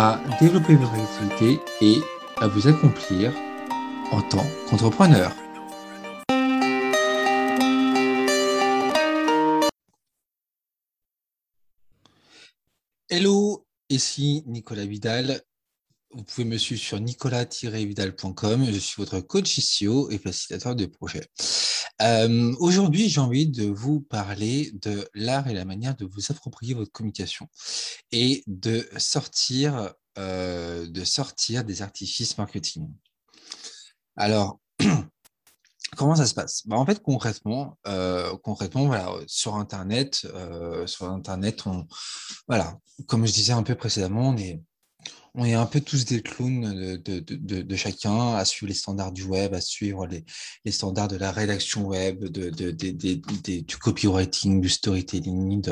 à développer votre activité et à vous accomplir en tant qu'entrepreneur. Hello, ici Nicolas Vidal. Vous pouvez me suivre sur nicolas-vidal.com. Je suis votre coach SEO et facilitateur de projet. Euh, aujourd'hui, j'ai envie de vous parler de l'art et la manière de vous approprier votre communication et de sortir, euh, de sortir des artifices marketing. Alors, comment ça se passe? Bah, En fait, concrètement, euh, concrètement voilà, sur Internet, sur Internet, on, voilà, comme je disais un peu précédemment, on est on est un peu tous des clowns de, chacun à suivre les standards du web, à suivre les, standards de la rédaction web, du copywriting, du storytelling,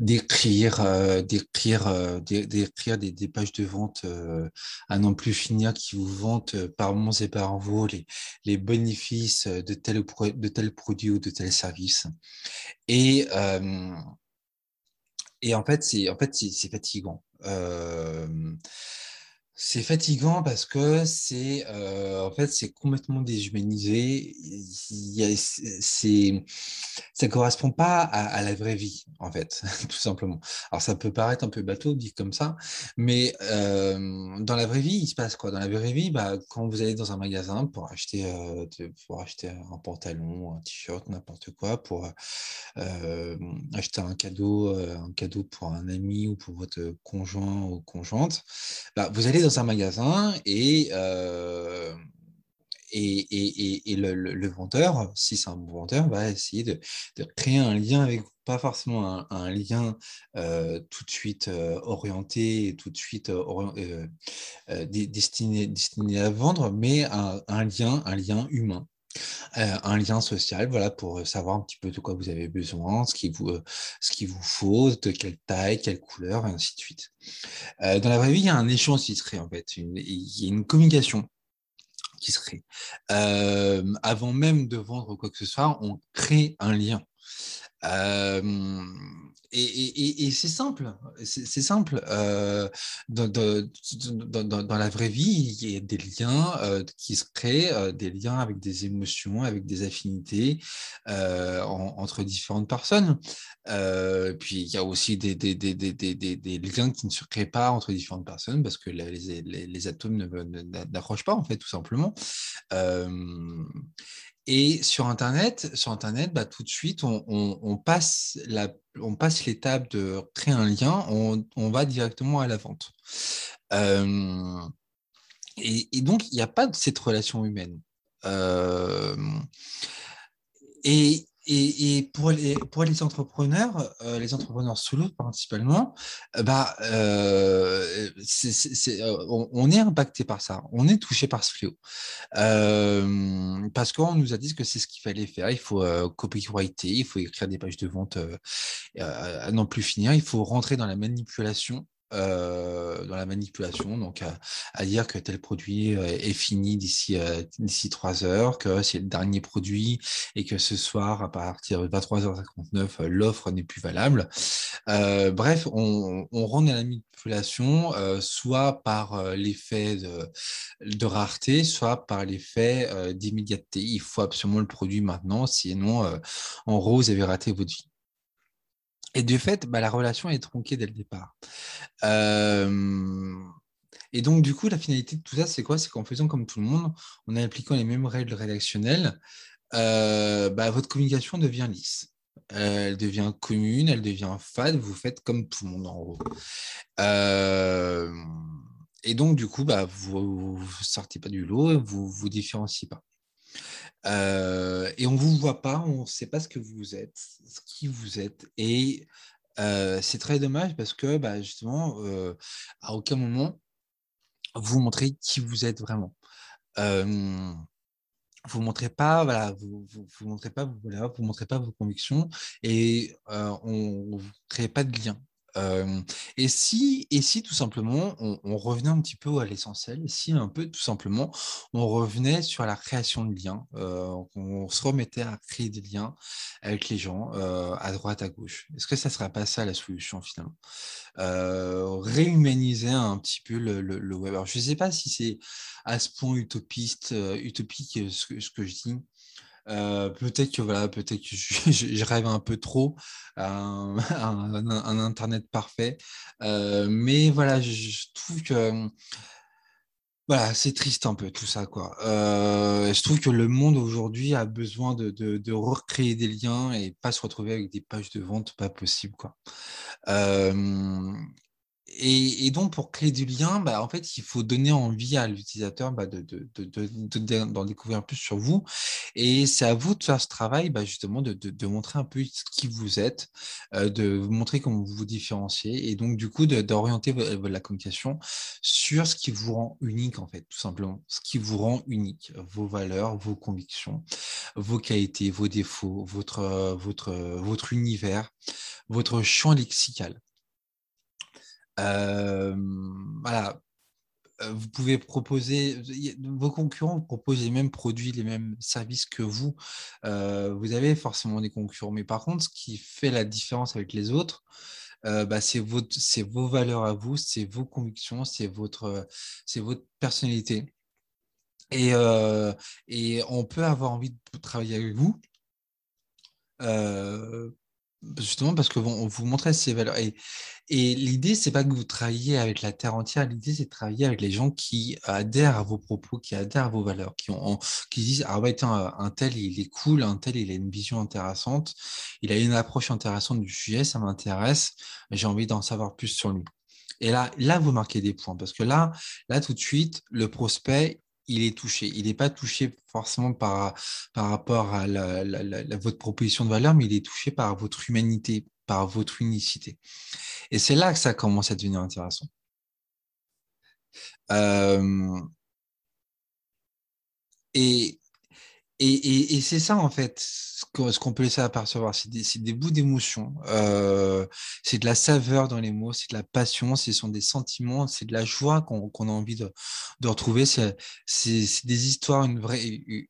d'écrire, euh, d'écrire, euh, d'écrire des, pages de vente euh, à non plus finir qui vous vantent par moments et par vous les, les bénéfices de tel, de produit ou de tel service. Et, et en fait, c'est en fait, c'est fatigant. C'est fatigant parce que c'est euh, en fait c'est complètement déshumanisé. C'est ça correspond pas à, la vraie vie en fait, tout simplement. Alors ça peut paraître un peu bateau dit comme ça, mais euh, dans la vraie vie il se passe quoi? Dans la vraie vie, bah, quand vous allez dans un magasin pour acheter euh, pour acheter un pantalon, un t-shirt, n'importe quoi, pour acheter un cadeau, un cadeau pour un ami ou pour votre conjoint ou conjointe, bah, vous allez dans un magasin et, euh, et, et, le, le, vendeur, si c'est un bon vendeur, va essayer de, créer un lien avec vous. Pas forcément un, lien euh, tout de suite euh, orienté, tout de suite destiné, destiné à vendre, mais un lien, un lien humain. Euh, un lien social, voilà, pour savoir un petit peu de quoi vous avez besoin, ce qu'il vous, ce qu'il vous faut, de quelle taille, quelle couleur, et ainsi de suite. Euh, dans la vraie vie, il y a un échange qui se crée, en fait. il y a une communication qui se crée. Euh, avant même de vendre quoi que ce soit, on crée un lien et, c'est simple, c'est simple. dans, la vraie vie, il y a des liens qui se créent, des liens avec des émotions, avec des affinités entre différentes personnes. puis il y a aussi des, liens qui ne se créent pas entre différentes personnes parce que les, les atomes n'accrochent pas, en fait, tout simplement. Et sur Internet, sur Internet bah, tout de suite, on, passe on passe l'étape de créer un lien, on, va directement à la vente. et, donc, il n'y a pas de cette relation humaine. et et, pour, les, pour les entrepreneurs, euh, les entrepreneurs solo principalement, euh, bah, euh, on, est impacté par ça, on est touché par ce fléau. parce qu'on nous a dit que c'est ce qu'il fallait faire. Il faut copywriter, il faut écrire des pages de vente à n'en plus finir, il faut rentrer dans la manipulation euh, dans la manipulation, donc à, dire que tel produit euh, est fini d'ici euh, trois heures, que c'est le dernier produit et que ce soir à partir de 23h59 l'offre n'est plus valable. bref, on, on rentre dans la manipulation soit par l'effet de, de, rareté, soit par l'effet d'immédiateté. Il faut absolument le produit maintenant, sinon en rose, vous avez raté votre vie. Et de fait, bah, la relation est tronquée dès le départ. et donc, du coup, la finalité de tout ça, c'est quoi? C'est qu'en faisant comme tout le monde, en appliquant les mêmes règles rédactionnelles, bah, votre communication devient lisse. Elle devient commune, elle devient fade, vous faites comme tout le monde en gros. et donc, du coup, bah, vous ne sortez pas du lot, vous ne vous différenciez pas. Euh, et on ne vous voit pas, on ne sait pas ce que vous êtes, ce qui vous êtes. Et euh, c'est très dommage parce que bah, justement, euh, à aucun moment, vous montrer qui vous êtes vraiment. Vous montrez pas, voilà, vous, vous, montrez pas, vous, vous montrez pas vos convictions et on ne crée pas de lien et, si, et si tout simplement on, revenait un petit peu à l'essentiel, si un peu tout simplement on revenait sur la création de liens, on se remettait à créer des liens avec les gens à droite, à gauche. Est-ce que ça ne serait pas ça la solution finalement? Réhumaniser un petit peu le, web. Alors, je ne sais pas si c'est à ce point utopiste, utopique ce que je dis. Euh, peut-être que voilà, peut-être que je, rêve un peu trop un, un, internet parfait, euh, mais voilà, je, trouve que voilà, c'est triste un peu tout ça quoi. Euh, je trouve que le monde aujourd'hui a besoin de, de, recréer des liens et pas se retrouver avec des pages de vente pas possible quoi. Et, donc, pour créer du lien, bah, en fait, il faut donner envie à l'utilisateur bah, d'en de, de, découvrir plus sur vous. Et c'est à vous de faire ce travail, bah, justement, de, montrer un peu qui vous êtes, euh, de montrer comment vous vous différenciez. Et donc, du coup, d'orienter la communication sur ce qui vous rend unique, en fait, tout simplement. Ce qui vous rend unique, vos valeurs, vos convictions, vos qualités, vos défauts, votre, votre, votre univers, votre champ lexical voilà, vous pouvez proposer, vos concurrents proposent les mêmes produits, les mêmes services que vous. vous avez forcément des concurrents, mais par contre, ce qui fait la différence avec les autres, bah, c'est vos valeurs à vous, c'est vos convictions, c'est votre, votre personnalité. Et, et, on peut avoir envie de travailler avec vous justement parce que vous, montrez ces valeurs. Et, et l'idée, c'est pas que vous travailliez avec la terre entière. L'idée, c'est de travailler avec les gens qui adhèrent à vos propos, qui adhèrent à vos valeurs, qui disent Ah ouais, tiens, un tel, il est cool, un tel, il a une vision intéressante, il a une approche intéressante du sujet, ça m'intéresse, j'ai envie d'en savoir plus sur lui. Et là, là, vous marquez des points parce que là, là, tout de suite, le prospect, il est touché. Il n'est pas touché forcément par, par rapport à votre proposition de valeur, mais il est touché par votre humanité, par votre unicité. Et c'est là que ça commence à devenir intéressant. Euh, et et, c'est ça, en fait, ce qu'on peut laisser apercevoir. C'est des, bouts d'émotion. Euh, c'est de la saveur dans les mots, c'est de la passion, ce sont des sentiments, c'est de la joie qu'on a envie de, retrouver. C'est des histoires, une vraie,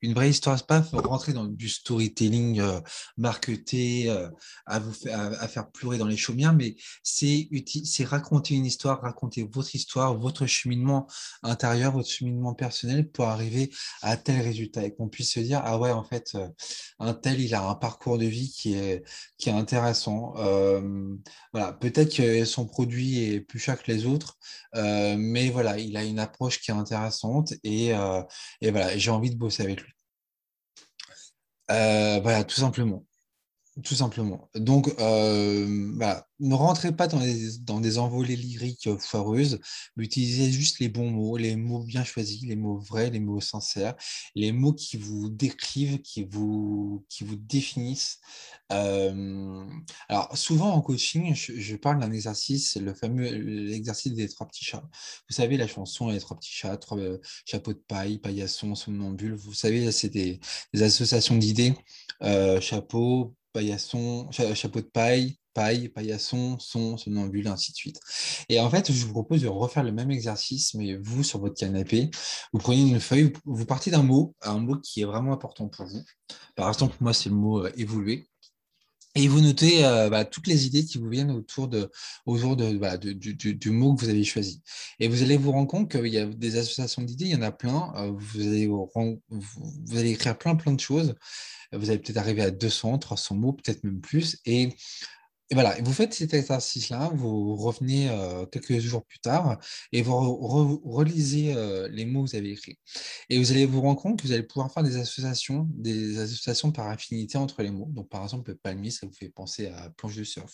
une vraie histoire. Pas rentrer dans du storytelling euh, euh, à, vous à, faire pleurer dans les chaumières, mais c'est raconter une histoire, raconter votre histoire, votre cheminement intérieur, votre cheminement personnel pour arriver à tel résultat et qu'on puisse se dire ah ouais, en fait, euh, un tel, il a un parcours de vie qui est, intéressant. Euh, voilà, peut-être que son produit est plus cher que les autres, euh, mais voilà, il a une approche qui est intéressante et, et voilà, j'ai envie de bosser avec lui. voilà, tout simplement. Tout simplement. Donc, euh, ne rentrez pas dans dans des envolées lyriques euh, foireuses, mais utilisez juste les bons mots, les mots bien choisis, les mots vrais, les mots sincères, les mots qui vous décrivent, qui vous, qui vous définissent. Euh, alors, souvent en coaching, je, parle d'un exercice, le fameux l'exercice des trois petits chats. Vous savez, la chanson Les trois petits chats, trois chapeaux de paille, paillasson, somnambule. Vous savez, c'est des, des, associations d'idées. chapeau, paillasson, chapeau de paille, paille, paillasson, son, somnambule, ainsi de suite. Et en fait, je vous propose de refaire le même exercice, mais vous, sur votre canapé, vous prenez une feuille, vous partez d'un mot, un mot qui est vraiment important pour vous. Par exemple, moi, c'est le mot euh, évoluer. Et vous notez euh, bah, toutes les idées qui vous viennent autour, de, autour de, du, mot que vous avez choisi. Et vous allez vous rendre compte qu'il y a des associations d'idées, il y en a plein. Euh, vous, allez vous, allez écrire plein, plein de choses vous allez peut-être arriver à 200, 300 mots, peut-être même plus. Et, voilà, vous faites cet exercice-là, vous revenez euh, quelques jours plus tard et vous relisez euh, les mots que vous avez écrits. Et vous allez vous rendre compte que vous allez pouvoir faire des associations, des associations par affinité entre les mots. Donc, par exemple, palmier, ça vous fait penser à planche de surf.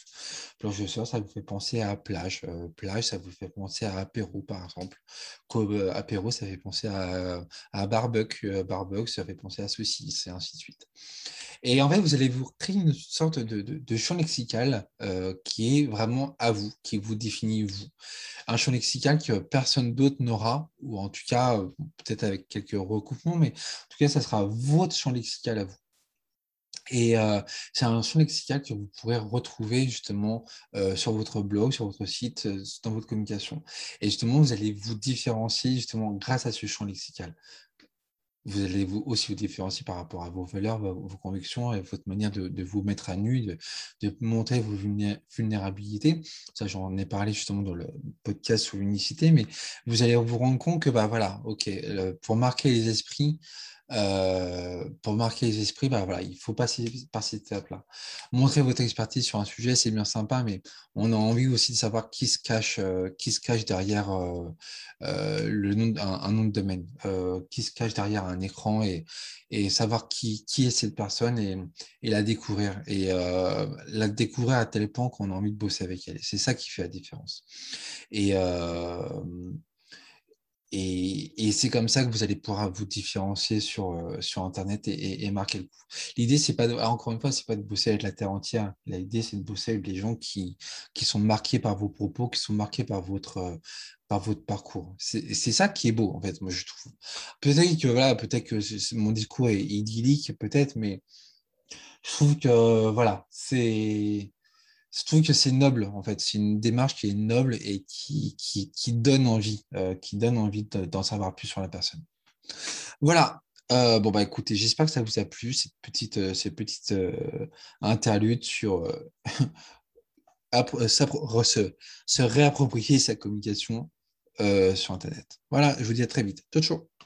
Planche de surf, ça vous fait penser à plage. Euh, plage, ça vous fait penser à apéro, par exemple. apéro, ça fait penser à, à barbecue. barbecue, ça fait penser à ceci, et ainsi de suite. Et en fait, vous allez vous créer une sorte de, champ lexical lexical qui est vraiment à vous, qui vous définit vous. Un champ lexical que personne d'autre n'aura, ou en tout cas, peut-être avec quelques recoupements, mais en tout cas, ça sera votre champ lexical à vous. Et c'est un champ lexical que vous pourrez retrouver justement sur votre blog, sur votre site, dans votre communication. Et justement, vous allez vous différencier justement grâce à ce champ lexical. Vous allez vous aussi vous différencier par rapport à vos valeurs, vos, convictions et votre manière de, vous mettre à nu, de, montrer vos vulnérabilités. Ça, j'en ai parlé justement dans le podcast sur l'unicité, mais vous allez vous rendre compte que, bah voilà, ok, pour marquer les esprits, euh, pour marquer les esprits, bah voilà, il faut passer par cette étape-là. Montrer votre expertise sur un sujet, c'est bien sympa, mais on a envie aussi de savoir qui se cache, euh, qui se cache derrière euh, le nom, un, nom de domaine, qui se cache derrière un écran et, savoir qui, qui est cette personne et, et la découvrir. Et la découvrir à tel point qu'on a envie de bosser avec elle. C'est ça qui fait la différence. Et et, c'est comme ça que vous allez pouvoir vous différencier sur, euh, sur Internet et, marquer le coup. L'idée, c'est pas, encore une fois, c'est pas de bosser avec la terre entière. L'idée, c'est de bosser avec les gens qui, qui sont marqués par vos propos, qui sont marqués par votre, euh, par votre parcours. C'est ça qui est beau, en fait, moi, je trouve. Peut-être que, voilà, peut-être que mon discours est idyllique, peut-être, mais je trouve que, voilà, c'est je trouve que c'est noble, en fait. C'est une démarche qui est noble et qui, donne envie, euh, qui donne envie d'en savoir plus sur la personne. Voilà. Euh, bon, bah écoutez, j'espère que ça vous a plu, cette petite, euh, cette petite interlude sur se, se, réapproprier sa communication sur Internet. Voilà, je vous dis à très vite. Ciao, ciao.